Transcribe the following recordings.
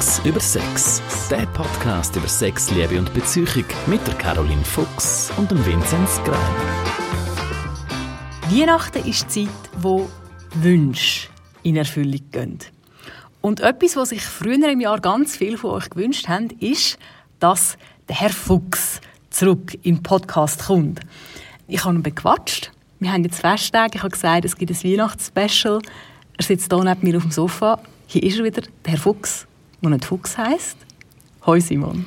Fuchs über Sex. Der Podcast über Sex, Liebe und Beziehung mit der Caroline Fuchs und dem Vinzenz Grein. Weihnachten ist die Zeit, wo Wünsche in Erfüllung gehen. Und etwas, was sich früher im Jahr ganz viel von euch gewünscht haben, ist, dass der Herr Fuchs zurück im Podcast kommt. Ich habe ihn bequatscht. Wir haben jetzt Festtage. Ich habe gesagt, es gibt ein Weihnachtsspecial. Er sitzt hier neben mir auf dem Sofa. Hier ist er wieder, der Herr Fuchs, der nicht Fuchs heisst. Hoi Simon.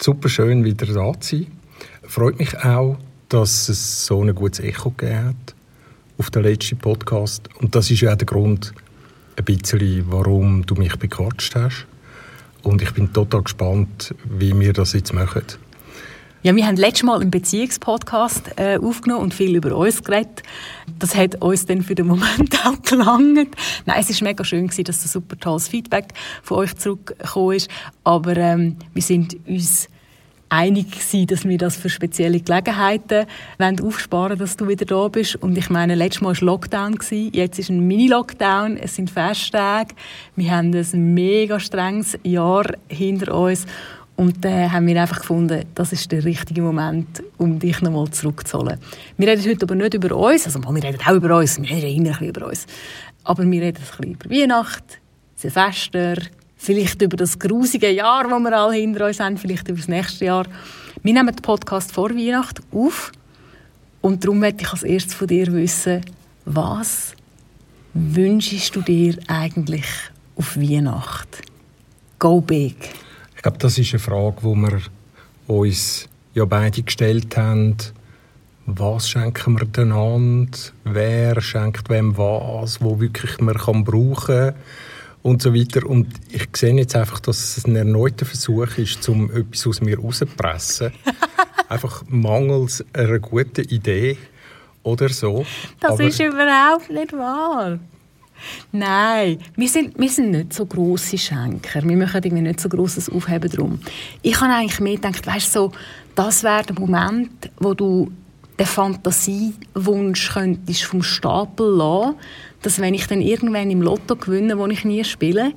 Super schön, wieder da zu sein. Freut mich auch, dass es so ein gutes Echo gegeben hat auf den letzten Podcast. Und das ist ja auch der Grund, ein bisschen, warum du mich bequatscht hast. Und ich bin total gespannt, wie wir das jetzt machen. Ja, wir haben letztes Mal einen Beziehungspodcast äh, aufgenommen und viel über uns geredet. Das hat uns dann für den Moment auch gelangt. Nein, es war mega schön, gewesen, dass das super tolles Feedback von euch zurückgekommen ist. Aber ähm, wir sind uns einig gewesen, dass wir das für spezielle Gelegenheiten wollen aufsparen dass du wieder da bist. Und ich meine, letztes Mal war Lockdown, gewesen, jetzt ist ein Mini-Lockdown, es sind Festtage, wir haben ein mega strenges Jahr hinter uns und dann äh, haben wir einfach gefunden, das ist der richtige Moment, um dich nochmal zurückzuholen. Wir reden heute aber nicht über uns, also wir reden auch über uns, wir reden immer ein bisschen über uns. Aber wir reden ein bisschen über Weihnachten, Silvester, vielleicht über das grusige Jahr, das wir alle hinter uns haben, vielleicht über das nächste Jahr. Wir nehmen den Podcast vor Weihnachten auf und darum möchte ich als erstes von dir wissen, was wünschst du dir eigentlich auf Weihnachten? Go big. Ich glaube, das ist eine Frage, die wir uns ja beide gestellt haben. Was schenken wir einander? Wer schenkt wem was, wo wirklich man kann brauchen und so weiter. Und ich sehe jetzt einfach, dass es ein erneuter Versuch ist, um etwas aus mir rauszupressen. einfach mangels einer guten Idee oder so. Das Aber ist überhaupt nicht wahr. Nein, wir sind, wir sind nicht so grosse Schenker. Wir machen irgendwie nicht so grosses Aufheben drum. Ich habe eigentlich mehr gedacht, weißt so, das wäre der Moment, wo du den Fantasiewunsch könntest vom Stapel lassen, dass wenn ich dann irgendwann im Lotto gewinne, wo ich nie spiele,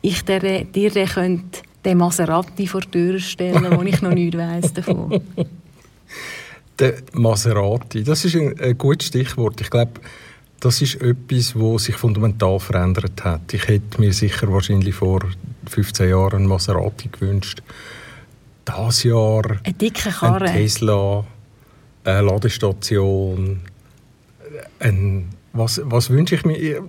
ich dir, dir den, könnte, den Maserati vor die Tür stellen, wo ich noch nichts weiss davon. Der Maserati, das ist ein, ein gutes Stichwort. Ich glaube, das ist etwas, was sich fundamental verändert hat. Ich hätte mir sicher wahrscheinlich vor 15 Jahren einen Maserati gewünscht. Das Jahr eine dicke Karre. ein Tesla, eine Ladestation, ein, was, was wünsche ich mir?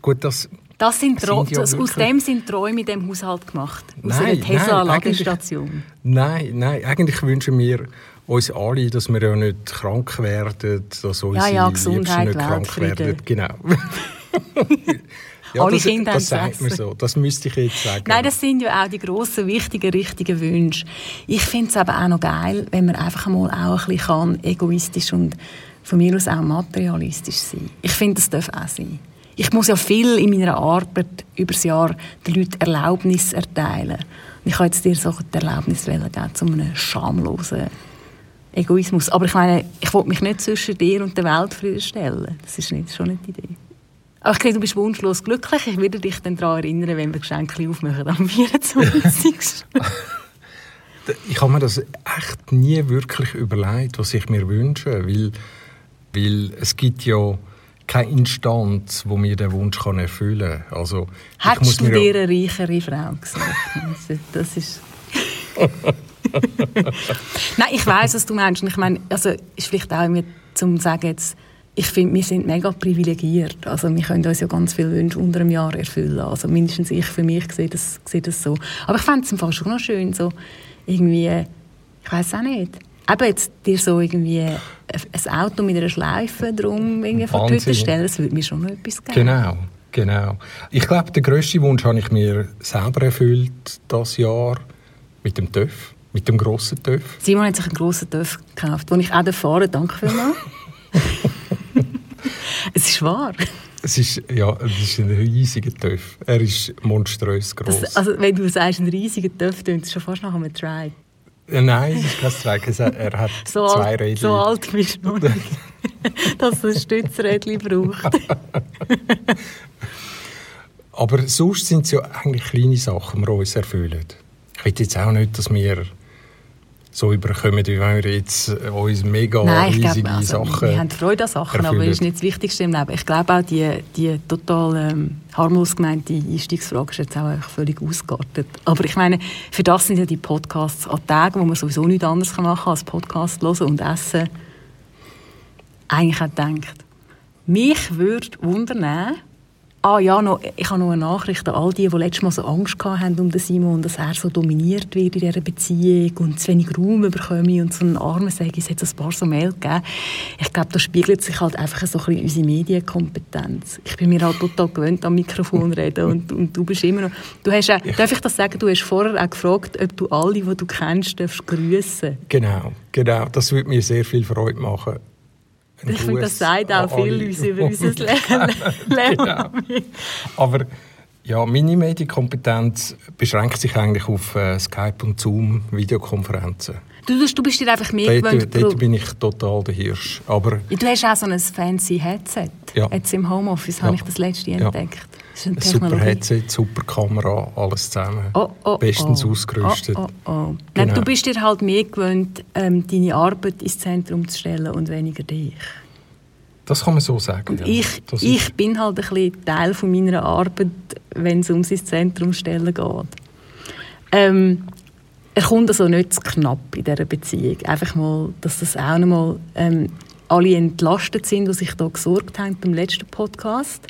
Gut, das das sind, sind ja aus dem sind Träume in diesem Haushalt gemacht. Aus nein, einer Tesla-Ladestation. Nein, nein, eigentlich wünschen wir uns alle, dass wir ja nicht krank werden, dass unsere ja, ja, Gesundheit, nicht krank werden. Genau. ja, Alle das, Kinder das sagt man so. Das müsste ich jetzt sagen. Nein, das sind ja auch die grossen, wichtigen, richtigen Wünsche. Ich finde es aber auch noch geil, wenn man einfach mal auch ein bisschen kann, egoistisch und von mir aus auch materialistisch sein. Ich finde, das darf auch sein. Ich muss ja viel in meiner Arbeit über das Jahr den Leuten Erlaubnis erteilen. Und ich habe jetzt dir so die Erlaubnis geben, zu einem schamlosen Egoismus. Aber ich meine, ich will mich nicht zwischen dir und der Welt stellen. Das ist nicht, schon nicht die Idee. Aber ich sehe, du bist wunschlos glücklich. Ich werde dich dann daran erinnern, wenn wir Geschenke aufmachen am 24. ich habe mir das echt nie wirklich überlegt, was ich mir wünsche, weil, weil es gibt ja keine Instanz, wo mir den Wunsch kann erfüllen kann. Also, Hättest du dir eine reichere Frau gesagt? das ist... Nein, ich weiß, was du meinst. Und ich meine, also ist vielleicht auch mir zum sagen jetzt, ich finde, wir sind mega privilegiert. Also wir können uns ja ganz viele Wünsche unter einem Jahr erfüllen. Also mindestens ich für mich sehe das, sehe das so. Aber ich fände es im Fall schon noch schön, so irgendwie, ich weiß auch nicht, eben jetzt dir so irgendwie ein Auto mit einer Schleife drum irgendwie vor die Tür stellen, das würde mir schon noch etwas geben. Genau. Genau. Ich glaube, der grösste Wunsch habe ich mir selber erfüllt das Jahr mit dem TÜV. Mit dem grossen TÜV? Simon hat sich einen grossen TÜV gekauft, den ich auch fahre. Danke vielmals. es ist wahr. Es ist, ja, es ist ein riesiger TÜV. Er ist monströs groß. Also, wenn du sagst, ein riesiger TÜV, klingt es schon fast nach einem Trike. Nein, es ist kein Trike. Er hat so zwei Räder. So alt bist du noch nicht, dass er ein Stützrädchen braucht. Aber sonst sind es ja eigentlich kleine Sachen, die wir uns erfüllen. Ich will jetzt auch nicht, dass wir so überkommen, wie wenn wir jetzt äh, uns mega Nein, riesige glaube, also, Sachen wir haben Freude an Sachen, aber erfüllen. das ist nicht das Wichtigste im Leben. Ich glaube auch, die, die total ähm, harmlos gemeinte Einstiegsfrage ist jetzt auch völlig ausgeartet. Aber ich meine, für das sind ja die Podcasts an Tagen, wo man sowieso nichts anderes machen kann als Podcast hören und essen, eigentlich auch gedacht, mich würde wundern, Ah ja, noch, ich habe noch eine Nachricht an all die, die letztes Mal so Angst haben um Simon, dass er so dominiert wird in dieser Beziehung und zu wenig Raum bekomme und so einen Armen sage, es hat ein paar so Mail gegeben. Ich glaube, da spiegelt sich halt einfach so ein bisschen unsere Medienkompetenz. Ich bin mir halt total gewöhnt, am Mikrofon reden und, und du bist immer noch... Du hast auch, darf ich das sagen, du hast vorher auch gefragt, ob du alle, die du kennst, darfst grüssen. Genau, genau. Das würde mir sehr viel Freude machen. Ich finde, das sagt auch viel uns über unser Leben. Genau. Aber ja, meine Medienkompetenz beschränkt sich eigentlich auf äh, Skype und Zoom Videokonferenzen. Du, du, bist dir einfach mehr gewöhnt. Dort, dort bin ich total der Hirsch. Aber Du hast auch so ein fancy Headset. Ja. Jetzt im Homeoffice Ja. habe ich das letzte Ja. entdeckt. Super. Headset, super Kamera, alles zusammen. Oh, oh, Bestens oh. ausgerüstet. Oh, oh, oh. Nein, Genau. du bist dir halt mehr gewöhnt, ähm, deine Arbeit ins Zentrum zu stellen und weniger dich. Das kann man so sagen. Ja. ich, Das ich ist- bin halt ein bisschen Teil von meiner Arbeit, wenn es ums ins Zentrum stellen geht. Ähm, er kommt also nicht zu knapp in dieser Beziehung. Einfach mal, dass das auch noch mal ähm, alle entlastet sind, die sich da gesorgt haben beim letzten Podcast.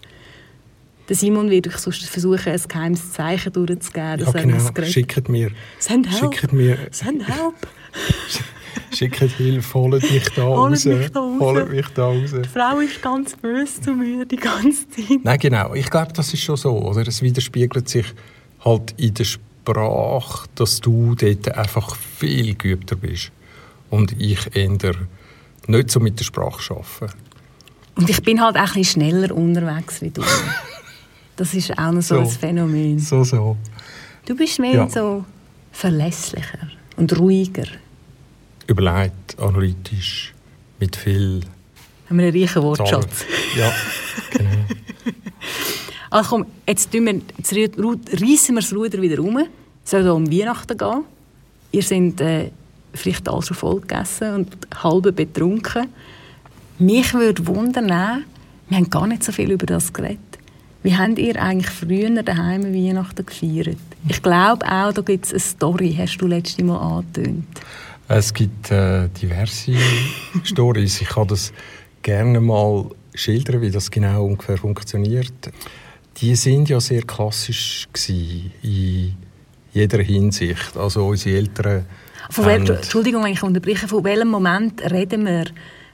Der Simon wird euch sonst versuchen, ein geheimes Zeichen durchzugeben, ja, genau. Schickt mir, Send help! schickt mir, Send help! schickt Hilfe, holt mich da Holt raus. mich da raus. Holt mich da raus. Die Frau ist ganz böse zu mir die ganze Zeit. Nein, genau. Ich glaube, das ist schon so. Oder? Es widerspiegelt sich halt in der Sprache, dass du dort einfach viel geübter bist. Und ich eher nicht so mit der Sprache arbeite. Und ich bin halt auch ein bisschen schneller unterwegs wie du. Das ist auch noch so, So. ein Phänomen. So, so. Du bist mehr Ja. so verlässlicher und ruhiger. Überlegt, analytisch, mit viel Haben wir einen reichen. Wortschatz. Ja, genau. Also komm, jetzt, wir, jetzt reissen wir das Ruder wieder um. Es soll um Weihnachten gehen. Ihr seid äh, vielleicht alle schon voll gegessen und halb betrunken. Mich würde wundern, wir haben gar nicht so viel über das geredet. Wie habt ihr eigentlich früher daheim Weihnachten gefeiert? Ich glaube auch, da gibt es eine Story, hast du letztes Mal angetönt. Es gibt äh, diverse Stories. Ich kann das gerne mal schildern, wie das genau ungefähr funktioniert. Die sind ja sehr klassisch gewesen, in jeder Hinsicht. Also unsere Eltern Von wel, haben- Entschuldigung, wenn ich unterbreche. Von welchem Moment reden wir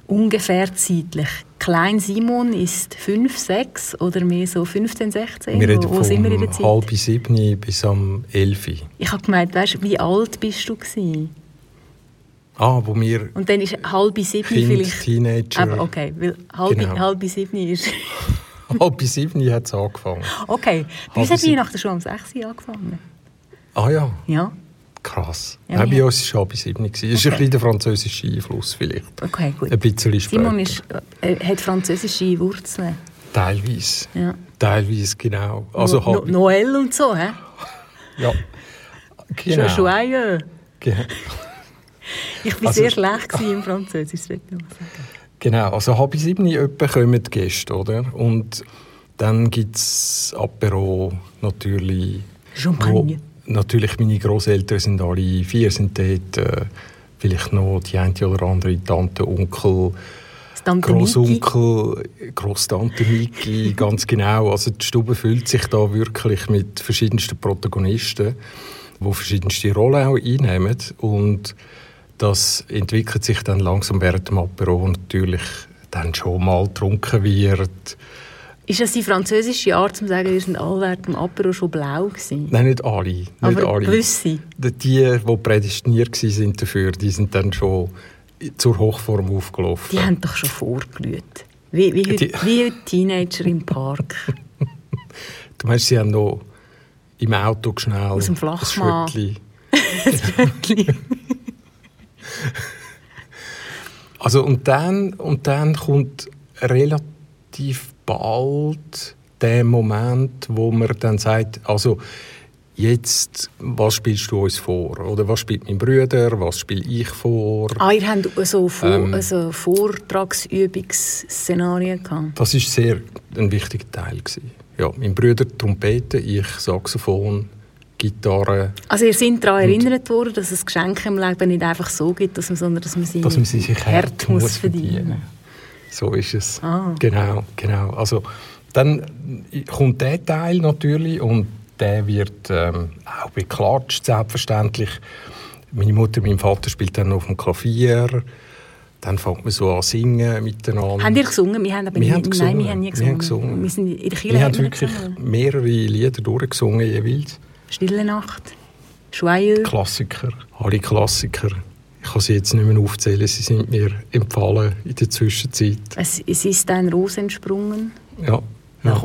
ungefähr zeitlich? Klein Simon ist 5, 6 oder mehr so 15, 16? wir reden wo, wo sind wir in der Zeit? halb sieben bis am elf. Ich habe gemeint, weißt, wie alt bist du gewesen? Ah, wo wir Und dann ist halb sieben Kind, vielleicht... Teenager, Aber okay, weil halb, Genau. halb sieben ist... halb sieben hat es angefangen. Okay, bei uns hat. Weihnachten schon um 6 Uhr angefangen. Ah ja, Ja, krass. Ja, uns war es halb sieben. gewesen. Das ist ein Okay. bisschen der französische Einfluss vielleicht. okay, gut. Ein bisschen später. Simon ist, äh, hat französische Wurzeln. Teilweise. Ja. Teilweise, genau. Also no, no, Noël und so, hä? ja. Genau. Schon joyeux. Ge- Ich war Also- sehr schlecht im Französisch, das ich noch sagen. Genau, also halb sieben etwa kommen die Gäste, oder? Und dann gibt es Apero natürlich. Champagner. Wo, natürlich, meine Großeltern sind alle vier, sind dort. Äh, vielleicht noch die eine oder andere Tante, Onkel, Tante. Großonkel, Großtante Niki, ganz genau. Also die Stube füllt sich da wirklich mit verschiedensten Protagonisten, die verschiedenste Rollen auch einnehmen. Und das entwickelt sich dann langsam während dem Apero, wo natürlich dann schon mal getrunken wird. Ist das die französische Art, zu sagen, wir sind alle während dem Apero schon blau gewesen? Nein, nicht alle. Nicht Aber alle. gewisse. Die, die prädestiniert waren dafür, die sind dann schon zur Hochform aufgelaufen. Die haben doch schon vorgelüht. Wie, wie, heute, wie heute Teenager im Park. Du meinst, sie haben noch im Auto schnell Aus dem ein Flachmann. Schöttli. Also und dann, und dann kommt relativ bald der Moment, wo man dann sagt, also jetzt, was spielst du uns vor? Oder was spielt mein Bruder, was spiele ich vor? Ah, ihr habt so, vor, ähm, also Vortragsübungsszenarien gehabt? Das war sehr ein wichtiger Teil. Gewesen. Ja, mein Bruder Trompete, ich Saxophon, Gitarre. Also ihr seid daran erinnert worden, dass es Geschenke im Leben nicht einfach so gibt, dass man, sondern dass man sie, dass man sie sich hart muss verdienen. verdienen. So ist es. Ah. Genau, genau. Also dann kommt der Teil natürlich und der wird ähm, auch beklatscht, selbstverständlich. Meine Mutter, mein Vater spielt dann auf dem Klavier. Dann fängt man so an singen miteinander. Haben ihr gesungen? Wir haben aber wir haben gesungen. Nein, wir haben nie gesungen. Wir haben, gesungen. Wir, sind in der wir haben wirklich gesungen. mehrere Lieder durchgesungen jeweils. Stille Nacht, Joyeux. Klassiker, alle Klassiker. Ich kann sie jetzt nicht mehr aufzählen, sie sind mir empfallen in der Zwischenzeit. Es, es ist ein Rose entsprungen. Ja. ja.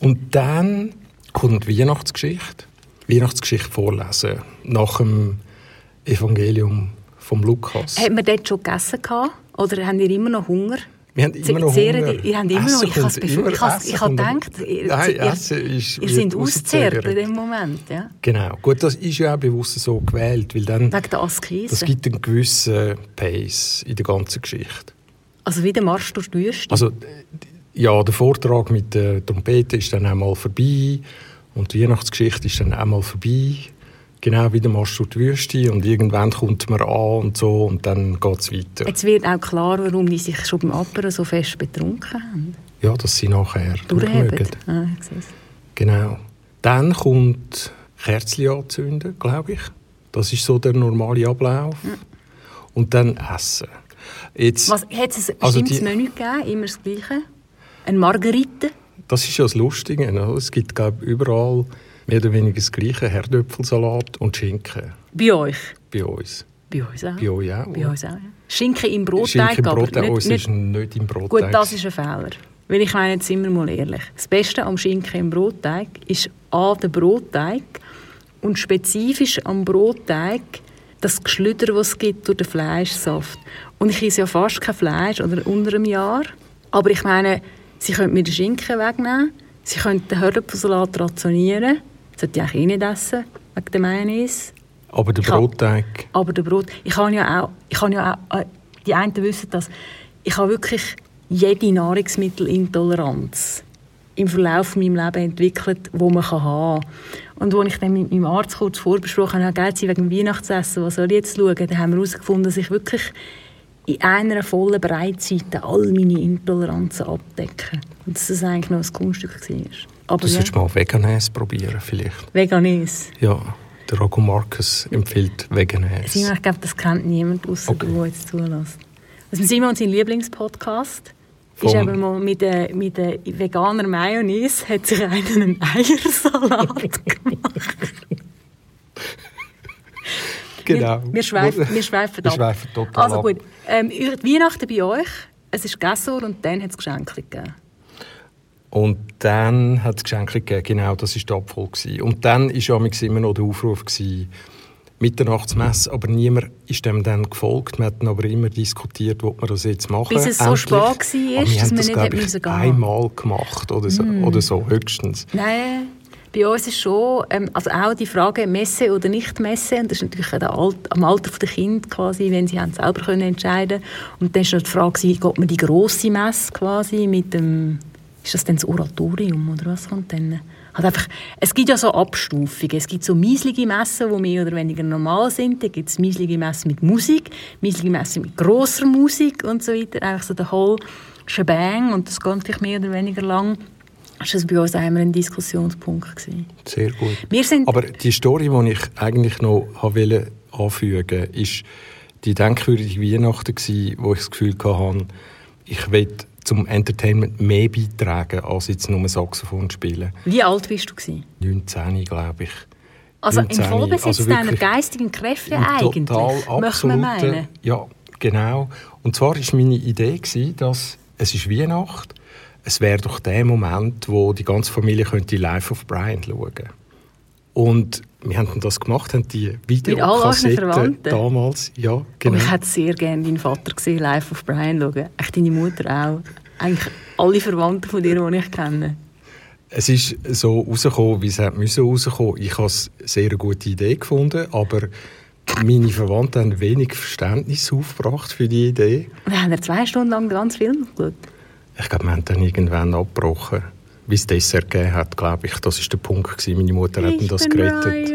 Und dann kommt die Weihnachtsgeschichte. Weihnachtsgeschichte vorlesen. Nach dem Evangelium vom Lukas. Hat man dort schon gegessen? Oder haben ihr immer noch Hunger? Wir haben immer noch Hunger. Hunger. Ihr habt immer noch, ich habe ich habe gedacht, ihr, Nein, ihr, ist, ihr seid ausgezehrt in dem Moment. Ja. Genau, gut, das ist ja auch bewusst so gewählt, weil dann, Wegen der Askese. das gibt einen gewissen Pace in der ganzen Geschichte. Also wie der Marsch durch die Wüste? Also, ja, der Vortrag mit der Trompete ist dann einmal vorbei und die Weihnachtsgeschichte ist dann einmal vorbei genau wie der Marsch durch die Wüste und irgendwann kommt man an und so und dann geht es weiter. Jetzt wird auch klar, warum die sich schon beim Apperen so fest betrunken haben. Ja, dass sie nachher durchmögen. Ah, genau. Dann kommt Kerzchen anzünden, glaube ich. Das ist so der normale Ablauf. Ja. Und dann essen. Jetzt, Was, hat es ein also bestimmtes Menü gegeben? Immer das Gleiche? Eine Margarite? Das ist ja das Lustige. Es gibt glaube überall mehr oder weniger das gleiche, Herdöpfelsalat und Schinken. Bei euch? Bei uns. Bei uns auch. Bei euch auch. Bei uns auch, ja. Schinken im Brotteig, Schinken im Brotteig, aber uns nicht, ist nicht im Brotteig. Gut, das ist ein Fehler. Weil ich meine jetzt immer mal ehrlich. Das Beste am Schinken im Brotteig ist A, der Brotteig und spezifisch am Brotteig das Geschlüder, das es gibt durch den Fleischsaft. Und ich esse ja fast kein Fleisch oder unter einem Jahr. Aber ich meine, Sie können mir den Schinken wegnehmen, Sie können den Hörnapfelsalat rationieren sollte ich eigentlich eh nicht essen, wegen der Mayonnaise. Aber der Brotteig? aber der Brot... Ich habe ja auch... Ich habe ja auch äh, die einen wissen das. Ich habe wirklich jede Nahrungsmittelintoleranz im Verlauf meines Lebens entwickelt, die man haben kann. Und als ich dann mit meinem Arzt kurz vorbesprochen habe, Geld wegen dem Weihnachtsessen, was soll ich jetzt schauen, dann haben wir herausgefunden, dass ich wirklich in einer vollen Breitseite all meine Intoleranzen abdecken. Und dass das eigentlich noch ein Kunststück war. Aber du solltest ja. mal Veganese probieren vielleicht. Veganese? Ja, der Rocco Marcus empfiehlt Veganese. Simon, ich glaube, das kennt niemand, außer okay. du, der jetzt zulässt. Also Simon, sein Lieblingspodcast ist eben mal mit der, mit der veganer Mayonnaise hat sich einen Eiersalat gemacht. genau. Wir, wir, schweifen, wir schweifen, wir schweifen total Also gut, ähm, Weihnachten bei euch, es ist gegessen und dann hat es Geschenke gegeben. Und dann hat es Geschenke gegeben, genau, das war der Abfall. Und dann war immer noch der Aufruf, gewesen, Mitternachtsmesse, aber niemand ist dem dann gefolgt. Wir hatten aber immer diskutiert, ob wir das jetzt machen. Bis es so spät war, dass wir das, glaube ich, einmal gemacht oder so, mm. oder so höchstens. Nein, bei uns ist schon, ähm, also auch die Frage Messe oder nicht Messe, und das ist natürlich Alt, am Alter der Kind quasi, wenn sie haben selber können entscheiden Und dann ist noch die Frage, geht man die grosse Messe quasi mit dem ist das dann das Oratorium oder was kommt dann? Hat einfach, es gibt ja so Abstufungen. Es gibt so mieslige Messen, die mehr oder weniger normal sind. Dann gibt es mieslige Messen mit Musik, mieslige Messen mit grosser Musik und so weiter. Einfach so der whole Shebang und das geht vielleicht mehr oder weniger lang. Das war bei uns einmal ein Diskussionspunkt. Gewesen. Sehr gut. Aber die Story, die ich eigentlich noch wollte anfügen ist die denkwürdige Weihnachten, wo ich das Gefühl hatte, ich will zum Entertainment mehr beitragen, als jetzt nur Saxophon spielen. Wie alt bist du? Gewesen? 19, glaube ich. Also 19, im Vollbesitz also deiner geistigen Kräfte eigentlich, total, möchte man meinen? Ja, genau. Und zwar war meine Idee, gewesen, dass es ist Weihnacht es wäre doch der Moment, wo die ganze Familie könnte live auf Brian schauen Und wir haben das gemacht, haben die Videokassetten damals, ja, genau. Und ich hätte sehr gerne deinen Vater gesehen, live auf Brian schauen. Echt deine Mutter auch. Eigentlich alle Verwandten von dir, die ich kenne. Es ist so rausgekommen, wie es müssen rauskommen. Ich habe eine sehr gute Idee gefunden, aber meine Verwandten haben wenig Verständnis aufgebracht für die Idee. Wir haben ja zwei Stunden lang ganz Film geschaut. Ich glaube, wir haben dann irgendwann abgebrochen. Wie es Dessert gegeben hat, glaube ich. Das war der Punkt. Gewesen. Meine Mutter hat das gerettet.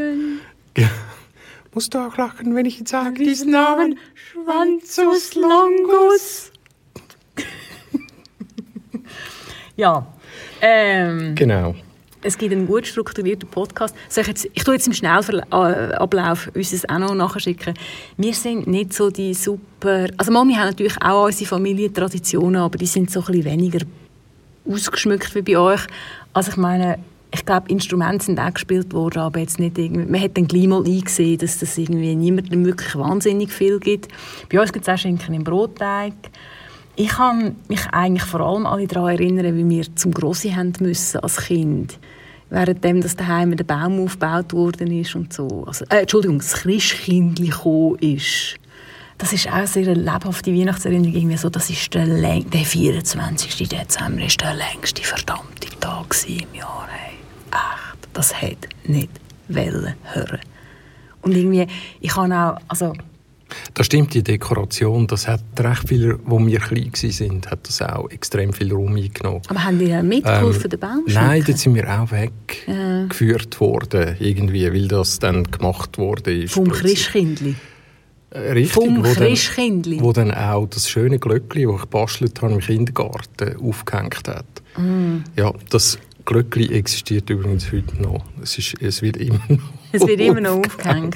Ja. Musst du auch lachen, wenn ich jetzt sage diesen Namen? Schwanzus Longus. Ja. Ähm, Genau. es gibt einen gut strukturierten Podcast. Soll ich, jetzt, ich tue jetzt im Schnellablauf uns das auch noch nachschicken. Wir sind nicht so die super... Also Mami haben natürlich auch unsere Familientraditionen, aber die sind so ein bisschen weniger ausgeschmückt wie bei euch. Also ich meine, ich glaube, Instrumente sind auch gespielt worden, aber jetzt nicht irgendwie... Man hat dann gleich mal eingesehen, dass das irgendwie niemandem wirklich wahnsinnig viel gibt. Bei uns gibt es auch Schinken im Brotteig. Ich kann mich eigentlich vor allem alle daran erinnern, wie wir zum Grossi haben müssen als Kind. Währenddem, dass daheim der Baum aufgebaut worden ist und so. Also, äh, Entschuldigung, das Christkindli gekommen ist. Das ist auch eine sehr lebhafte Weihnachtserinnerung. Irgendwie so, das ist der, läng- der 24. Dezember ist der längste verdammte Tag im Jahr. Hey. Echt, das hätte nicht wollen hören. Und irgendwie, ich kann auch, also Das stimmt, die Dekoration, das hat recht viele, wo wir klein waren, hat das auch extrem viel Raum eingenommen. Aber haben die ja mitgeholfen, den Baum Ähm, Nein, dort sind wir auch weggeführt worden, irgendwie, weil das dann gemacht wurde. Vom Christkindli. Äh, Richtig, Vom wo dann, wo dann auch das schöne Glöckli, das ich gebastelt habe im Kindergarten, aufgehängt hat. Mm. Ja, das Glöckli existiert übrigens heute noch. Es, ist, es wird immer noch Es wird immer noch aufgehängt.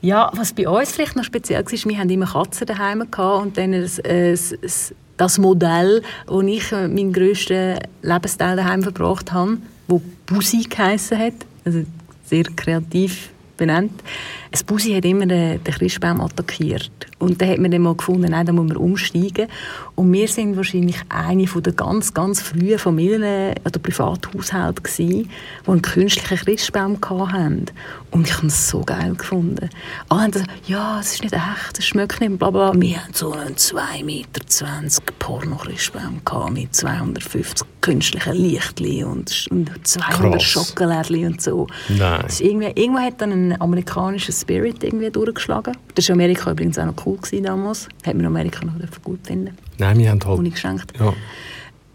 Ja, was bei uns vielleicht noch speziell war, wir hatten immer Katzen daheim und dann das, äh, das, das- das Modell, wo ich äh, meinen grössten Lebensteil daheim verbracht habe, wo Busi geheissen hat, also sehr kreativ benannt. Ein Busi hat immer den, den Christbaum attackiert. Und dann hat man dann mal gefunden, nein, da muss man umsteigen. Und wir sind wahrscheinlich eine von der ganz, ganz frühen Familien- oder Privathaushalten gewesen, die einen künstlichen Christbaum hatten. Und ich habe es so geil gefunden. Alle haben gesagt, ja, es ist nicht echt, es schmeckt nicht, bla bla. Wir hatten so einen 2,20 Meter Porno-Christbaum gehabt mit 250 künstlichen Lichtchen und, und 200 Krass. Schokolärchen und so. Nein. Das ist irgendwie, irgendwo hat dann ein amerikanischer Spirit irgendwie durchgeschlagen. Das war in Amerika übrigens auch noch cool gewesen damals. Hat man Amerika noch gut finden. Nein, wir haben halt... Ohne geschenkt. Ja.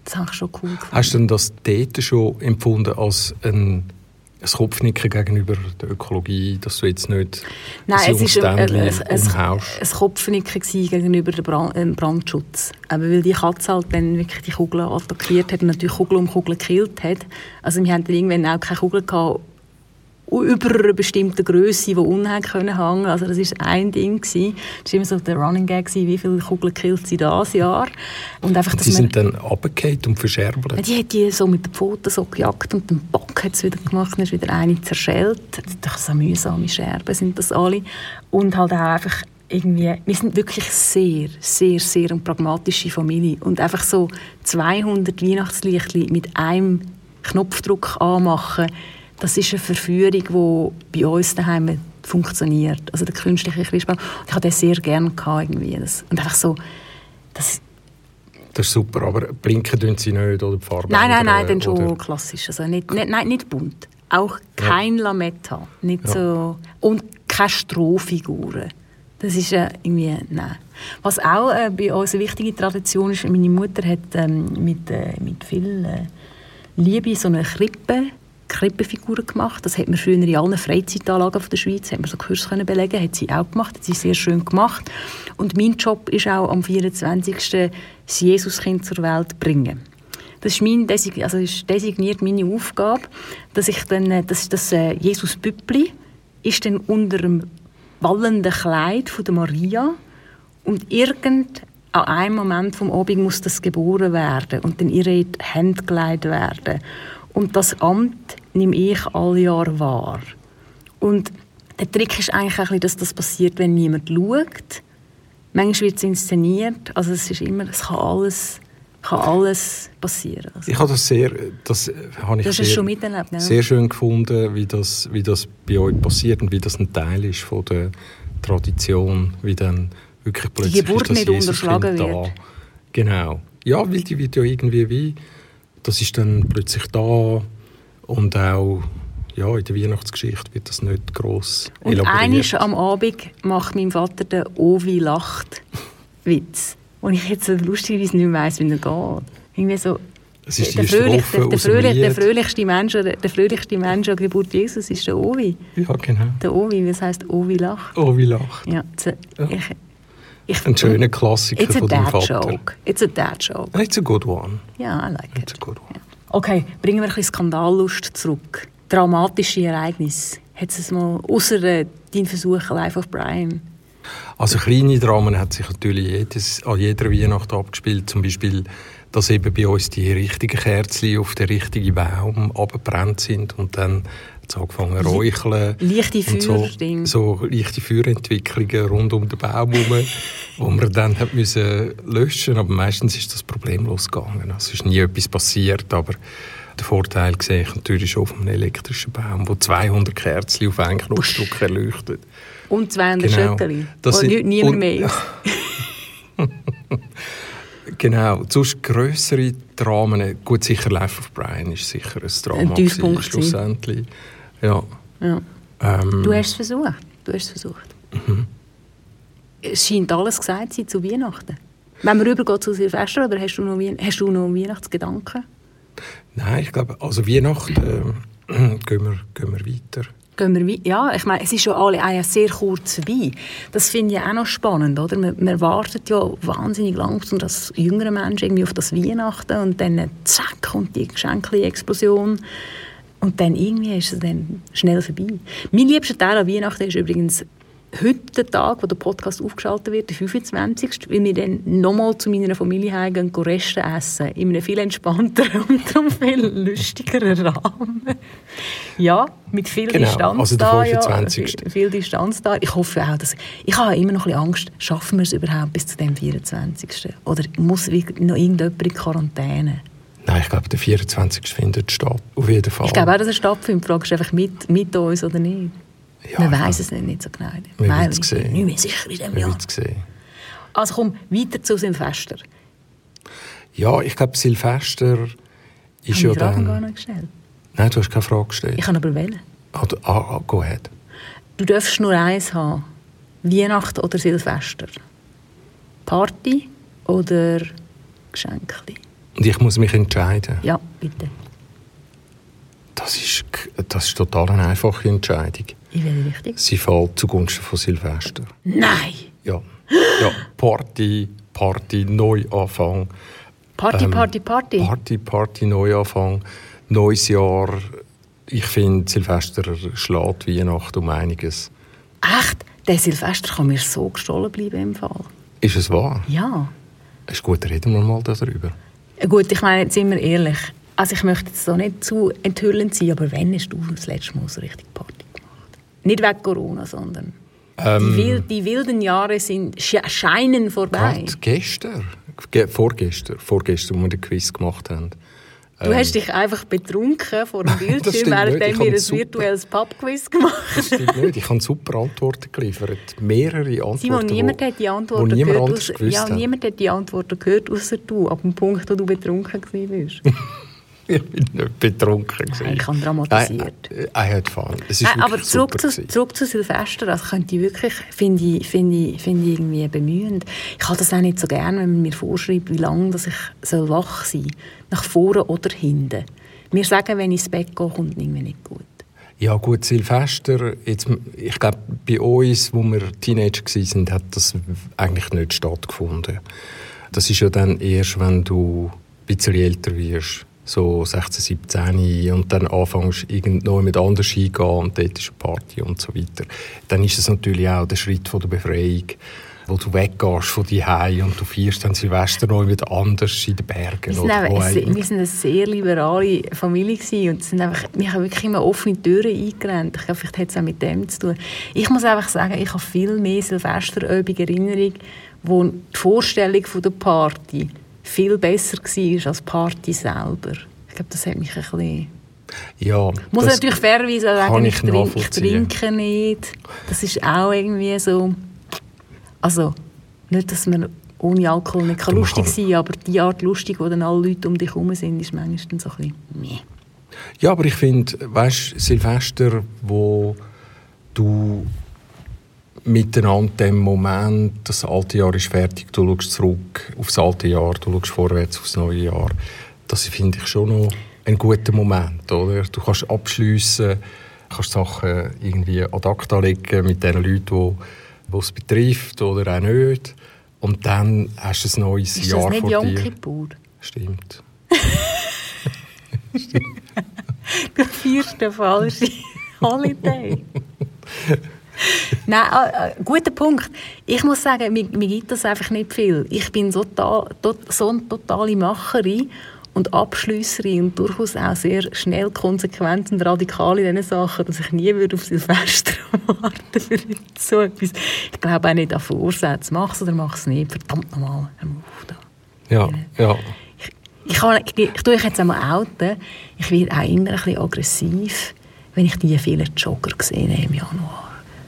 Das habe ich schon cool gefunden. Hast du denn das dort schon empfunden als ein, ein Kopfnicken gegenüber der Ökologie, dass du jetzt nicht Nein, ein es war ein, ein, ein, ein Kopfnicken gegenüber dem Brand, dem Brandschutz. Eben, weil die Katze halt dann wirklich die Kugeln attackiert hat und natürlich Kugel um Kugel gekillt hat. Also wir hatten irgendwann auch keine Kugel gehabt, über einer bestimmten Größe, die unten können hängen. Also das war ein Ding. gewesen. Das war immer so der Running Gag, gewesen, wie viele Kugeln killt sie das Jahr. Und einfach, dass Die sind dann runtergefallen und verscherbelt. die hat die so mit den Pfoten so gejagt und den Bock hat es wieder gemacht, dann ist wieder eine zerschellt. Doch so mühsame Scherben sind das alle. Und halt auch einfach irgendwie, wir sind wirklich sehr, sehr, sehr eine pragmatische Familie. Und einfach so 200 Weihnachtslichtchen mit einem Knopfdruck anmachen, das ist eine Verführung, die bei uns daheim funktioniert. Also der künstliche Christbaum. Ich hatte das sehr gerne irgendwie. Das, und einfach so, das, Das ist super, aber blinken tun sie nicht oder die Farbe Nein, nein, nein, dann schon oder- klassisch. Also nicht, nicht, nein, nicht bunt. Auch kein Lametta. Nicht so, und keine Strohfiguren. Das ist äh, irgendwie, nein. Was auch äh, bei uns eine wichtige Tradition ist, meine Mutter hat ähm, mit, äh, mit viel äh, Liebe so eine Krippe, Krippenfiguren gemacht. Das hat man früher in allen Freizeitanlagen von der Schweiz, hat man so Kurse können belegen, hat sie auch gemacht, hat sie sehr schön gemacht. Und mein Job ist auch am 24. das Jesuskind zur Welt bringen. Das ist, mein also ist designiert meine Aufgabe, dass ich dann, äh, dass das äh, Jesus Büppli ist dann unter dem wallenden Kleid von der Maria und irgend an einem Moment vom Abend muss das geboren werden und dann ihre Hände gelegt werden. Und das Amt nehme ich alle Jahre wahr. Und der Trick ist eigentlich bisschen, dass das passiert, wenn niemand schaut. Manchmal wird es inszeniert, also es ist immer, es kann alles, kann alles passieren. Also, Ich habe das sehr, das habe ich es sehr, schon miterlebt, ne? sehr schön gefunden, wie das, wie das bei euch passiert und wie das ein Teil ist von der Tradition, wie dann wirklich plötzlich Geburt ist das nicht unterschlagen da. wird. Genau. Ja, weil die wird ja irgendwie wie, das ist dann plötzlich da und auch ja, in der Weihnachtsgeschichte wird das nicht gross Und eines am Abend macht mein Vater den Ovi lacht Witz. Und ich jetzt so lustigerweise nicht mehr weiss, wie er geht. Irgendwie so, Es ist der, fröhlich, der, der, fröhlich, der, fröhlichste Mensch, der, der fröhlichste Mensch an Geburt Jesus ist der Ovi. Ja, genau. Der Ovi, das heisst Ovi lacht. Wie lacht. Ja, z- Ja. Ich, ich, Ein schöner Klassiker It's a von deinem dad Vater. joke. It's a dad joke. It's a good one. Ja, I like It's it. a good one. Okay, bringen wir ein bisschen Skandallust zurück. Dramatische Ereignisse. Hat es mal, außer äh, dein Versuch Life of Brian. Also kleine Dramen hat sich natürlich jedes, an jeder Weihnacht abgespielt. Zum Beispiel, dass eben bei uns die richtigen Kerzen auf den richtigen Baum abgebrannt sind und dann hat angefangen zu räucheln. Leichte und so, so leichte Feuerentwicklungen rund um den Baum herum, wo man dann hat müssen löschen Aber meistens ist das problemlos gegangen. Also Es ist nie etwas passiert, aber der Vorteil sehe ich natürlich schon von einem elektrischen Baum, wo 200 Kerzen auf einen Knopfdruck erleuchtet. Und 200 Genau. Das wo niemand und- mehr ist. Genau, sonst grössere Dramen, gut sicher Life of Brian ist sicher ein Drama Ein gewesen, schlussendlich. Ja, Ja. ähm, Du hast es versucht. Du hast es versucht. Mhm. Es scheint alles gesagt zu sein zu Weihnachten. Wenn wir rübergehen zu Silvester, oder hast du noch, hast du noch Weihnachtsgedanken? nein, ich glaube, also Weihnachten äh, gehen, wir, gehen wir weiter. Gehen wir wei- ja, ich meine, es ist ja alle auch sehr kurz vorbei. Das finde ich auch noch spannend, oder? Man, man wartet ja wahnsinnig lang, und als jüngerer Mensch irgendwie auf das Weihnachten und dann zack kommt die Geschenkli-Explosion und dann irgendwie ist es dann schnell vorbei. Mein liebster Teil an Weihnachten ist übrigens heute Tag, wo der Podcast aufgeschaltet wird, der 25. weil wir dann nochmal zu meiner Familie heimgehen, gehen Reste essen, in einem viel entspannteren und darum viel lustigeren Rahmen. Ja, mit viel Genau, Distanz also der da. Ja, 25.. viel, Distanz da. Ich hoffe auch, dass... Ich habe immer noch ein bisschen Angst, schaffen wir es überhaupt bis zu dem 24. Oder muss noch irgendjemand in Quarantäne? Nein, ich glaube, der 24. findet statt, auf jeden Fall. Ich glaube auch, dass er stattfindet. Die Frage ist einfach mit, mit uns oder nicht. Ja, Man ich weiß es nicht, nicht so genau. Wir Weil werden's ich sehen. nicht mehr sicher in diesem Wir Jahr. es. Also komm, weiter zu Silvester. Ja, ich glaube, Silvester ist Habe ja ich Fragen gar dann... nicht gestellt. Nein, du hast keine Frage gestellt. Ich kann aber wählen. Ah, du- ah, ah, go ahead. Du darfst nur eins haben. Weihnachten oder Silvester. Party oder Geschenkli. Und ich muss mich entscheiden. Ja, bitte. Das ist, das ist total eine einfache Entscheidung. In welche Richtung? Sie fällt zugunsten von Silvester. Nein! Ja, ja Party, Party, Neuanfang. Party, Ähm, Party, Party. Party, Party, Neuanfang, neues Jahr. Ich finde, Silvester schlägt Weihnachten um einiges. Echt? Der Silvester kann mir so gestohlen bleiben im Fall. Ist es wahr? Ja. Ist gut, reden wir mal darüber. Gut, ich meine, jetzt sind wir ehrlich. Also ich möchte jetzt so nicht zu enthüllend sein, aber wann hast du das letzte Mal so richtig Party? Nicht wegen Corona, sondern Ähm, die, wild, die wilden Jahre sind, sche- scheinen vorbei. Gerade gestern, ge vorgestern, vorgestern, wo wir den Quiz gemacht haben. Du hast dich einfach betrunken vor dem Bildschirm, während wir ein super- virtuelles Pubquiz gemacht Das stimmt nicht. Ich habe super Antworten geliefert. Mehrere Antworten. Simon, niemand wo, hat die wo Antworten gehört, ausser, ja, niemand hat die Antworten gehört, außer du, ab dem Punkt, wo du betrunken warst. Ich bin nicht betrunken. gewesen. ich habe dramatisiert. Es ist Nein, wirklich aber zurück zu, zurück zu Silvester, das könnte ich wirklich, finde ich, finde ich, finde ich irgendwie bemühend. Ich habe das auch nicht so gerne, wenn man mir vorschreibt, wie lange dass ich soll wach sein soll. Nach vorne oder hinten. Mir sagen, wenn ich ins Bett gehe, kommt irgendwie nicht gut. Ja gut, Silvester, jetzt, ich glaube, bei uns, wo wir Teenager waren, hat das eigentlich nicht stattgefunden. Das ist ja dann erst, wenn du ein bisschen älter wirst, so 16, 17 und dann anfängst, irgendwo mit anders hingehen und dort ist eine Party und so weiter. Dann ist es natürlich auch der Schritt von der Befreiung, wo du weggehst von die und du feierst dann Silvester noch mit anders in den Bergen. Wir sind, einfach wir sind eine sehr liberale Familie und sind einfach, wir haben wirklich immer offene Türen eingerannt. Ich glaube, vielleicht hat es auch mit dem zu tun. Ich muss einfach sagen, ich habe viel mehr Silvesterabend Erinnerung, wo die Vorstellung von der Party viel besser war als die Party selber. Ich glaube, das hat mich ein bisschen... ja, Muss natürlich fairerweise kann sagen, ich trink, ich trinke nicht. Das ist auch irgendwie so... Also, nicht, dass wir ohne Alkohol nicht kann man lustig kann- sein aber die Art lustig, wo dann alle Leute um dich herum sind, ist manchmal so ein bisschen meh. Ja, aber ich finde, weißt Silvester, wo du miteinander dem Moment, das alte Jahr ist fertig, du schaust zurück aufs alte Jahr, du schaust vorwärts aufs neue Jahr, das finde ich schon noch ein guter Moment, oder? Du kannst abschliessen, kannst Sachen irgendwie ad acta legen mit den Leuten, die es betrifft oder auch nicht. Und dann hast du ein neues Ist Jahr das nicht vor Yom dir. Kippur? Stimmt. Du feierst den falschen Holiday. Nein, äh, äh, guter Punkt. Ich muss sagen, mir, mir gibt das einfach nicht viel. Ich bin so, total, tot, so eine totale Macherin und Abschlüsserin und durchaus auch sehr schnell, konsequent und radikal in diesen Sachen, dass ich nie würde auf Silvester warten würde. So etwas. Ich glaube auch nicht an Vorsätze. Mach es oder mach es nicht. Verdammt nochmal. Hör auf da. Ja, ja. Ich, kann, ich, ich tue euch jetzt einmal outen. Ich werde auch immer ein bisschen aggressiv, wenn ich die vielen Jogger gesehen habe im Januar.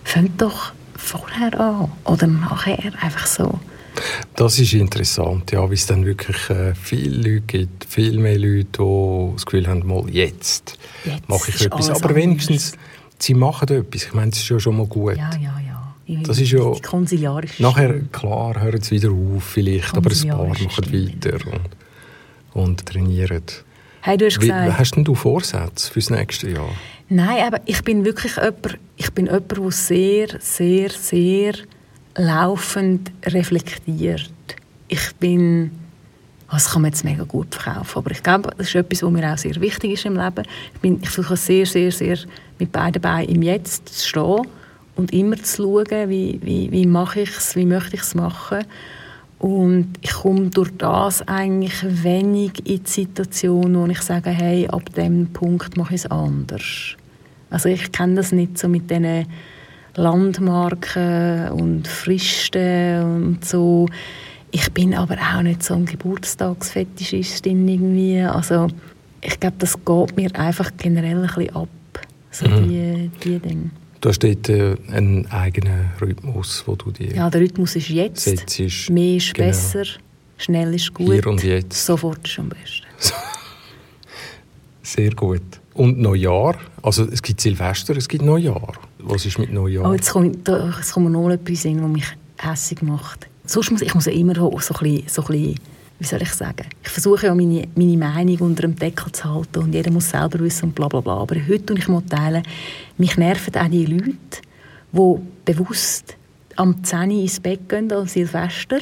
Fängt doch vorher an oder nachher, einfach so. Das ist interessant, ja, wie es dann wirklich äh, viele Leute gibt, viel mehr Leute, die das Gefühl haben, mal jetzt, Jetzt mache ich etwas. Aber anders. wenigstens, sie machen etwas. Ich meine, das ist ja schon mal gut. Ja, ja, ja. Ich- Das ist ja- Nachher, klar, hören sie wieder auf vielleicht, aber ein paar machen weiter und, und trainieren. Hey, du hast Wie, gesagt, hast denn du Vorsätze fürs nächste Jahr? Nein, aber ich bin wirklich jemand, ich bin jemand, der sehr, sehr, sehr laufend reflektiert. Ich bin, oh, das kann man jetzt mega gut verkaufen, aber ich glaube, das ist etwas, was mir auch sehr wichtig ist im Leben. Ich, bin, ich versuche sehr, sehr, sehr mit beiden Beinen im Jetzt zu stehen und immer zu schauen, wie, wie, wie mache ich es, wie möchte ich es machen. Und ich komme durch das eigentlich wenig in die Situation, wo ich sage, hey, ab dem Punkt mache ich es anders. Also ich kenne das nicht so mit diesen Landmarken und Fristen und so. Ich bin aber auch nicht so ein Geburtstagsfetischistin irgendwie. Also ich glaube, das geht mir einfach generell ein bisschen ab. So Mhm. die, die Dinge. Du hast dort äh, einen eigenen Rhythmus, wo du dir Ja, der Rhythmus ist jetzt. setzt. Mehr ist Genau. besser. Schnell ist gut. Hier und jetzt. Sofort ist am besten. Sehr gut. Und Neujahr? Also es gibt Silvester, es gibt Neujahr. Was ist mit Neujahr? Oh, jetzt kommt, da, jetzt kommt noch etwas in, was mich hässig macht. Sonst muss ich muss ja immer so so ein bisschen, so ein bisschen, wie soll ich sagen, ich versuche ja meine, meine Meinung unter dem Deckel zu halten und jeder muss selber wissen und bla bla bla. Aber heute tue ich mal teilen, mich nerven auch die Leute, die bewusst am 10 Uhr ins Bett gehen, an Silvester,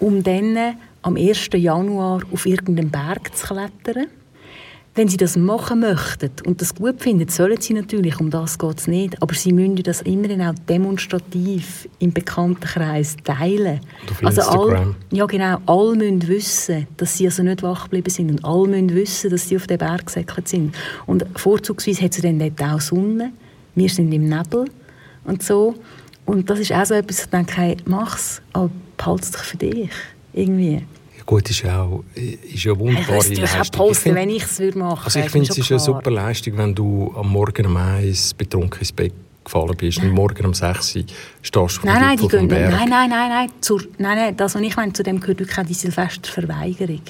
um dann am 1. Januar auf irgendeinen Berg zu klettern. Wenn sie das machen möchten und das gut finden, sollen sie natürlich, um das geht es nicht, aber sie müssen das immerhin auch demonstrativ im Bekanntenkreis teilen. Also all, ja genau, alle müssen wissen, dass sie also nicht wach geblieben sind und alle müssen wissen, dass sie auf den Berg gesäckelt sind. Und vorzugsweise hat sie dann dort auch Sonne, wir sind im Nebel und so. Und das ist auch so etwas, ich denke, hey, mach's, aber behalte es doch für dich, irgendwie. Gut, ist ja auch ist ja Ich wunderbare würde es natürlich auch Leistung. posten, find- wenn ich es machen also ich finde, es ist eine super Leistung, wenn du am Morgen um 1 betrunken ins Bett gefallen bist und morgen um 6 Uhr stehst du Nein, nein, die gehen, Berg. nein, nein, nein, nein, zur, nein, nein, das, was ich meine, zu dem gehört wirklich auch die Silvesterverweigerung.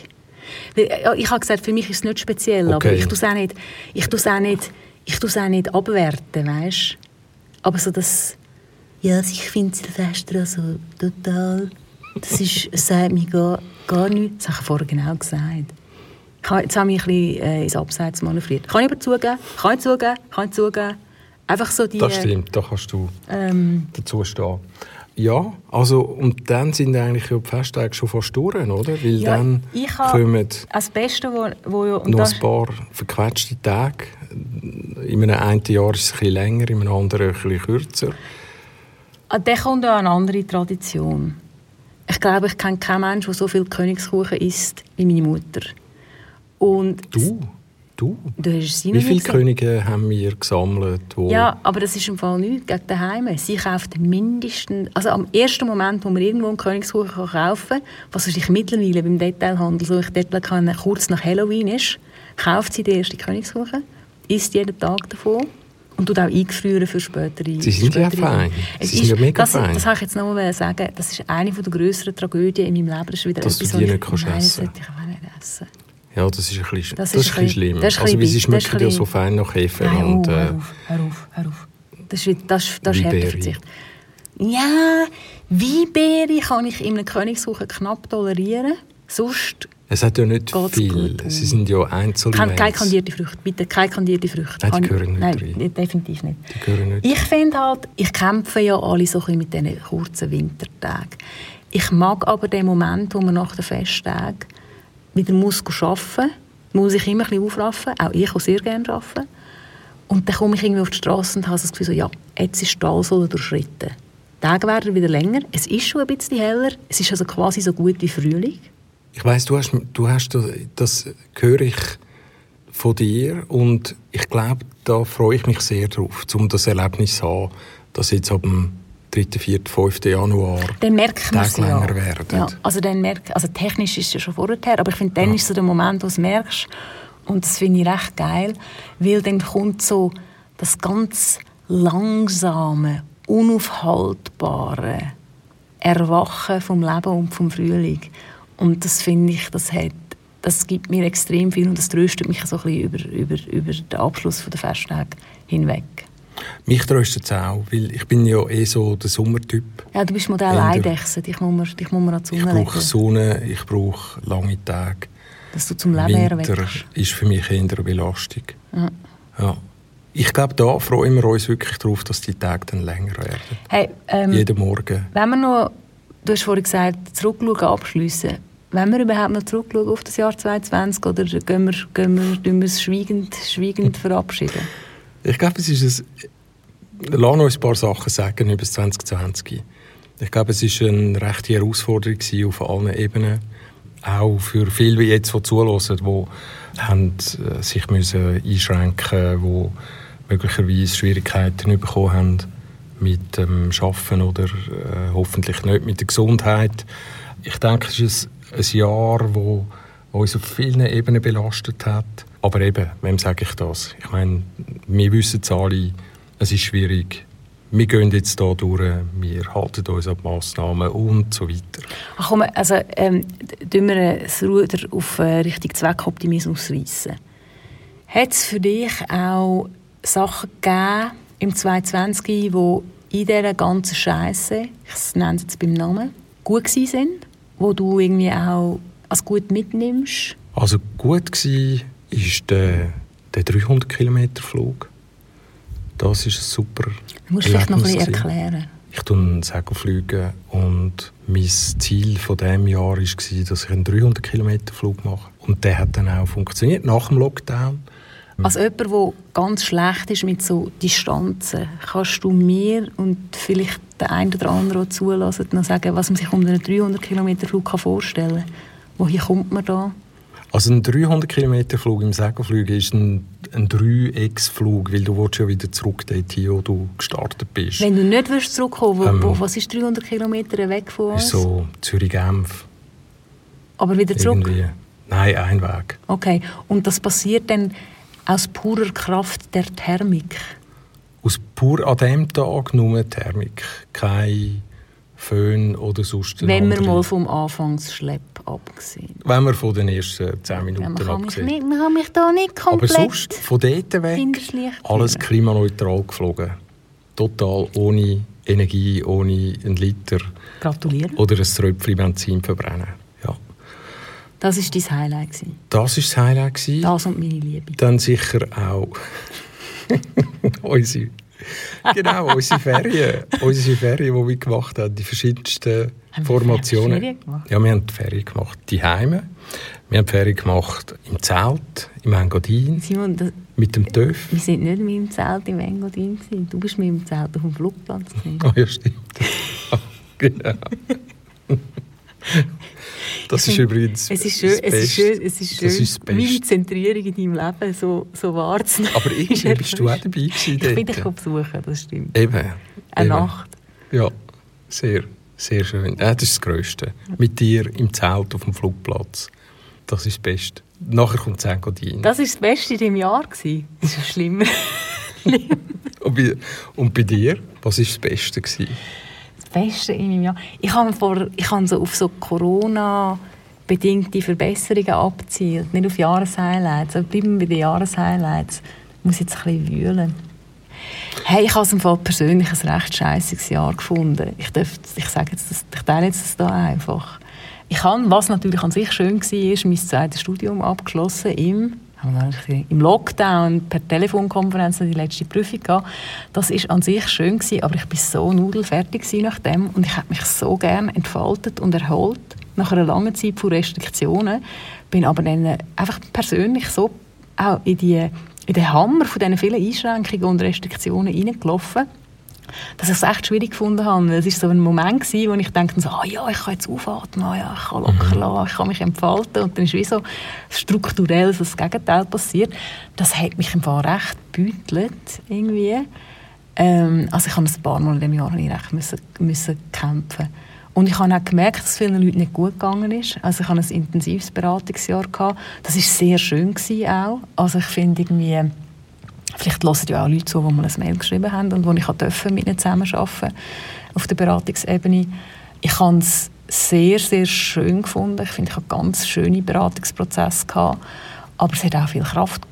Ja, Ich habe gesagt, für mich ist es nicht speziell, aber Okay. ich tue es auch nicht, ich tue es auch nicht, ich tue es auch nicht abwerten, weißt? Aber so das, ja, also ich finde Silvester also total, das ist, sagt mir gar, gar nichts, das habe ich vorher genau gesagt. Jetzt habe ich mich ein bisschen äh, ins Abseits manövriert. Kann ich aber zugeben, kann ich zugeben, kann ich zugeben. Einfach so die... Das stimmt, da kannst du Ähm, dazu stehen. Ja, also und dann sind eigentlich ja die Festtage schon fast durch, oder? Weil Ja, dann kommen Das Beste, wo, wo noch ein paar verquetschte Tage. In einem einen Jahr ist es ein bisschen länger, in einem anderen ein bisschen kürzer. ah, der kommt ja eine andere Tradition. Ich glaube, ich kenne keinen Menschen, der so viel Königskuchen isst wie meine Mutter. Und Du? Du? du hast Wie viele gesehen. Könige haben wir gesammelt? Ja, aber das ist im Fall nichts gegen daheim. Sie kauft mindestens, also am ersten Moment, wo man irgendwo einen Königskuchen kaufen kann, was sich mittlerweile beim Detailhandel, so ich dort kann, kurz nach Halloween ist, kauft sie den ersten Königskuchen, isst jeden Tag davon und tut auch eingefrieren für spätere Sie sind ja spätere fein. Es Sie sind ist, ja mega das, fein. Das habe ich jetzt noch mal sagen. Das ist eine der grösseren Tragödien in meinem Leben. Das ist wieder Dass du etwas, die was nicht kannst das essen. nicht essen. Ja, das ist ein bisschen, Das das ist ist ein bisschen schlimm. das ist ein also, wie sie das schmecken ja so fein nach Hefe. Nein, und, äh, hör auf, hör auf, hör auf. Das ist, das, das ist. Härteverzicht. Ja, Weinbeere kann ich in einem Königskuchen knapp tolerieren. Sonst es hat ja nicht Geht's viel. gut. Sie sind ja einzelne kein, keine kandierte Früchte. Bitte keine kandierte Früchte. Nein, die gehören nicht Nein, rein. definitiv nicht. Die gehören nicht. Ich finde halt, ich kämpfe ja alle so ein mit diesen kurzen Wintertagen. Ich mag aber den Moment, wo man nach den Festtagen wieder muss arbeiten muss, muss ich immer ein bisschen aufraffen. Auch ich kann sehr gerne arbeiten. Und dann komme ich irgendwie auf die Straße und habe das Gefühl, so, ja, jetzt ist die Talsohle durchschritten. Die Tage werden wieder länger. Es ist schon ein bisschen heller. Es ist also quasi so gut wie Frühling. Ich weiss, du hast, du hast das, das höre ich von dir und ich glaube, da freue ich mich sehr drauf, um das Erlebnis zu haben, dass jetzt ab dem 3., 4., 5. Januar Dann merkt man Tage ja. länger werden. ja. Also, dann merk, also technisch ist es ja schon vorher, aber ich finde, dann ist so der Moment, wo du es merkst. Und das finde ich recht geil, weil dann kommt so das ganz langsame, unaufhaltbare Erwachen vom Leben und vom Frühling. Und das finde ich, das hat das gibt mir extrem viel und das tröstet mich so ein bisschen über, über, über den Abschluss der Festtage hinweg. Mich tröstet es auch, weil ich bin ja eh so der Sommertyp. Ja, du bist Modell Eidechse, dich muss man, dich muss man an die Ich Sonne brauche legen, Sonne, ich brauche lange Tage. dass du zum Leben Winter erweckst. ist für mich eher eine Belastung. Ja. Ja. Ich glaube, da freuen wir uns wirklich darauf, dass die Tage dann länger werden. Hey, ähm, Jeden Morgen. wenn wir noch, du hast vorhin gesagt, zurückschauen, abschliessen. Wenn wir überhaupt noch zurückschauen auf das Jahr 2020 oder gehen wir, gehen wir, wir es schweigend, schweigend verabschieden? Ich glaube, es ist ein... Lass uns ein paar Sachen sagen über das 2020. Ich glaube, es war eine rechte Herausforderung auf allen Ebenen. Auch für viele, die jetzt die zuhören, die haben, äh, sich müssen einschränken mussten, die möglicherweise Schwierigkeiten bekommen haben mit dem Arbeiten oder äh, hoffentlich nicht mit der Gesundheit. Ich denke, es ist ein, ein Jahr, wo, wo uns auf vielen Ebenen belastet hat. Aber eben, wem sage ich das? Ich meine, wir wissen es alle, es ist schwierig. Wir gehen jetzt hier durch, wir halten uns an die Massnahmen und so weiter. Ach komm, also ähm, tun wir das Ruder auf äh, Richtung Zweckoptimismus reissen. Hat es für dich auch Sachen gegeben im 2020, die in dieser ganzen Scheiße, ich nenne es jetzt beim Namen, gut gewesen sind, wo du irgendwie auch als gut mitnimmst? Also gut war ist der, der 300-Kilometer-Flug. Das ist ein super Du musst vielleicht noch ein bisschen erklären. Ich tue Segelflüge und mein Ziel von diesem Jahr war, dass ich einen 300-Kilometer-Flug mache. Und der hat dann auch funktioniert, nach dem Lockdown. Als jemand, der ganz schlecht ist mit so Distanzen, kannst du mir und vielleicht der ein oder andere, der zulässt, noch sagen, was man sich unter einem 300-Kilometer-Flug vorstellen kann? Woher kommt man da? Also ein 300-Kilometer-Flug im Segelflug ist ein, ein 3x-Flug, weil du willst ja wieder zurück dorthin, wo du gestartet bist. Wenn du nicht willst zurückkommen Ähm, wo, wo, was ist 300 Kilometer weg von uns? ist so Zürich-Genf. Aber wieder zurück? Irgendwie. Nein, ein Weg. Okay. Und das passiert dann aus purer Kraft der Thermik? Aus pur an dem Tag nur Thermik. Kein Föhn oder sonst Wenn wir mal vom Anfangsschlepp abgesehen. Wenn wir von den ersten 10 Ja, Minuten man, kann mich nicht, man kann mich da nicht Aber komplett sonst, von dort weg, alles klimaneutral geflogen. Total ohne Energie, ohne einen Liter Gratuliere. oder ein Tröpfchen Benzin verbrennen. Das war dein Highlight. gewesen. Das war das Highlight. gewesen. Das und meine Liebe. Dann sicher auch unsere, genau, unsere Ferien. unsere Ferien, die wir gemacht haben, die verschiedensten Haben wir Formationen. Ferien gemacht? Ja, wir haben die Ferien gemacht, die Heime. Wir haben die Ferien gemacht im Zelt, im Engadin, Simon, das, mit dem TÜV. wir sind nicht mit dem Zelt im Engadin. gewesen. Du bist mit dem Zelt auf dem Flugplatz. Ah, ja, stimmt. genau. Das Ich ist find, übrigens Es ist schön, das es ist Beste. schön, es ist Das schön ist das meine Beste. Zentrierung in deinem Leben so, so wahrzunehmen. Aber irgendwie bist du auch dabei gewesen Ich bin dich besuchen, das stimmt. Eben. Eine eben. Nacht. Ja, sehr, sehr schön. Ja, das ist das Größte. Mit dir im Zelt auf dem Flugplatz. Das ist das Beste. Nachher kommt Engadin. Das war das Beste in diesem Jahr. gewesen. Das ist schlimm. Und bei, und bei dir, was war das Beste? Gewesen? Beste in meinem Jahr? Ich habe, vor, ich habe so auf so Corona bedingte Verbesserungen abzielt, nicht auf Jahreshighlights. Also bleiben wir bei den Jahreshighlights. Ich muss jetzt ein bisschen wühlen. Hey, ich habe es im Fall persönlich ein recht scheißiges Jahr gefunden. Ich, darf, ich sage jetzt, das, ich teile jetzt das da einfach. Ich habe, was natürlich an sich schön war, mein zweites Studium abgeschlossen im im Lockdown per Telefonkonferenz die letzte Prüfung gehabt. Das ist an sich schön gewesen, aber ich bin so nudelfertig nach dem und ich habe mich so gern entfaltet und erholt nach einer langen Zeit von Restriktionen. Bin aber dann einfach persönlich so auch in die in den Hammer von diesen vielen Einschränkungen und Restriktionen hineingelaufen dass ich es echt schwierig gefunden habe. Es war so ein Moment, gewesen, wo ich dachte, so, ah, ja, ich kann jetzt aufatmen, ah, ja, ich kann locker mhm. lassen, ich kann mich entfalten. Und dann ist wie so strukturell so das Gegenteil passiert. Das hat mich im Fall recht beutelt, irgendwie. Ähm, also ich habe ein paar Mal in diesem Jahr recht müssen, müssen kämpfen. Und ich habe auch gemerkt, dass es vielen Leuten nicht gut gegangen ist. Also ich hatte ein intensives Beratungsjahr. Gehabt. Das war sehr schön gewesen auch. Also ich finde irgendwie Vielleicht hören ja auch Leute zu, die mal ein Mail geschrieben haben und wo ich durfte mit ihnen zusammenarbeiten auf der Beratungsebene. Ich habe es sehr, sehr schön gefunden. Ich finde, ich habe ganz schöne Beratungsprozesse gehabt. Aber es hat auch viel Kraft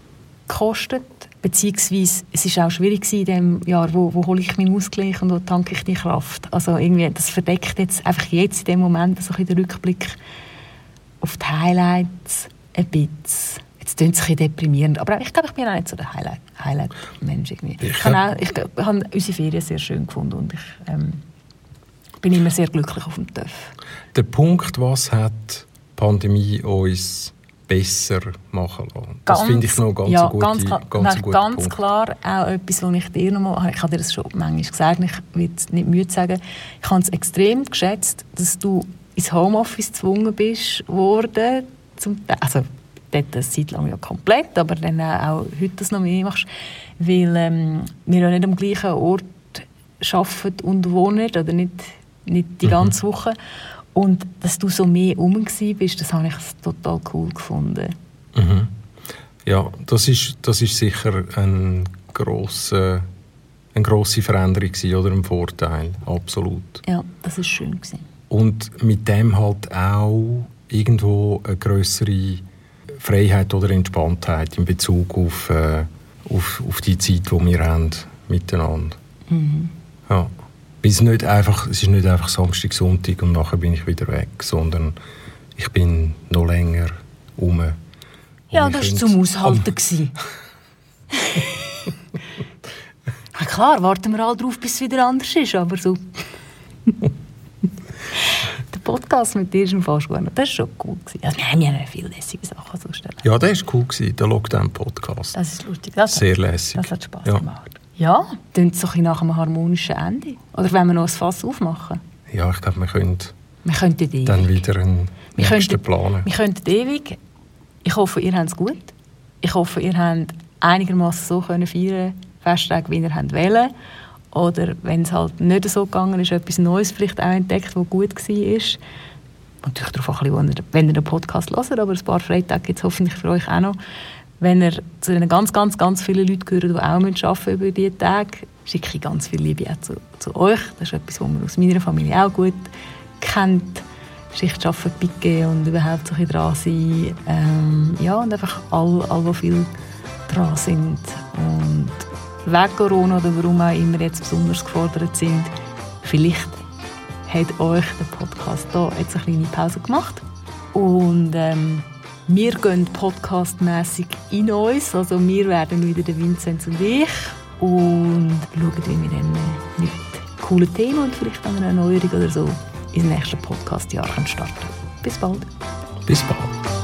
gekostet. Beziehungsweise, es war auch schwierig in dem Jahr, wo, wo hole ich meinen Ausgleich und wo tanke ich die Kraft. Also irgendwie, das verdeckt jetzt einfach jetzt in dem Moment so ein den Rückblick auf die Highlights ein bisschen. Jetzt klingt es ein bisschen deprimierend, aber ich glaube, ich bin auch nicht so der Highlight-Mensch. Highlight ich, ich, habe ich, habe unsere Ferien sehr schön gefunden und ich ähm, bin immer sehr glücklich auf dem TÜV. Der Punkt, was hat die Pandemie uns besser machen lassen? Das finde ich noch ganz ja, gute, ganz, klar, ganz, nein, ganz klar auch etwas, was ich dir noch mal, ich habe dir das schon manchmal gesagt, ich will es nicht müde sagen, ich habe es extrem geschätzt, dass du ins Homeoffice gezwungen bist worden, zum, also dort eine Zeit lang ja komplett, aber dann auch heute das noch mehr machst, weil ähm, wir ja nicht am gleichen Ort arbeiten und wohnen, oder nicht, nicht die mhm. ganze Woche. Und dass du so mehr um bist, das habe ich total cool gefunden. Mhm. Ja, das ist, das ist sicher ein grosser eine grosse Veränderung oder ein Vorteil, absolut. Ja, das ist schön gewesen. Und mit dem halt auch irgendwo eine größere Freiheit oder Entspanntheit in Bezug auf, äh, auf, auf die Zeit, die wir haben miteinander. Mhm. Ja. Es ist, nicht einfach, es ist nicht einfach Samstag, Sonntag und nachher bin ich wieder weg, sondern ich bin noch länger um. Ja, das war zum Aushalten. ja, klar, warten wir alle darauf, bis es wieder anders ist, aber so... Podcast mit dir ist im fast gut. Das war schon cool. Also, wir haben ja viele lässige Sachen so stellen. Ja, das war cool, gewesen, der Lockdown-Podcast. Das ist lustig. Das Sehr hat, lässig. Das hat Spass ja. gemacht. Ja, klingt so ein nach einem harmonischen Ende. Oder wenn wir noch ein Fass aufmachen? Ja, ich glaube, wir können wir könnten ewig. dann wieder einen wir nächsten könnten, planen. Wir könnten ewig. Ich hoffe, ihr habt es gut. Ich hoffe, ihr habt einigermaßen so können feiern Festtage, wie ihr wollt. Oder wenn es halt nicht so gegangen ist, etwas Neues vielleicht auch entdeckt, was gut war. Natürlich darauf ein bisschen, wenn ihr den Podcast hört, aber ein paar Freitage gibt es hoffentlich für euch auch noch. Wenn ihr zu den ganz, ganz, ganz vielen Leuten gehört, die auch arbeiten über diese Tage, schicke ich ganz viel Liebe auch zu, zu euch. Das ist etwas, was man aus meiner Familie auch gut kennt. Schicht arbeiten, Picke und überhaupt so ein dran sein. Ähm, ja, und einfach alle, all, die viel dran sind. Und wegen Corona oder warum auch immer jetzt besonders gefordert sind, vielleicht hat euch der Podcast hier jetzt eine kleine Pause gemacht. Und ähm, wir gehen podcastmäßig in uns. Also wir werden wieder der Vinzenz und ich und schauen, wie wir dann mit coolen Themen und vielleicht auch einer Erneuerung oder so ins nächste Podcastjahr starten. Bis bald. Bis bald.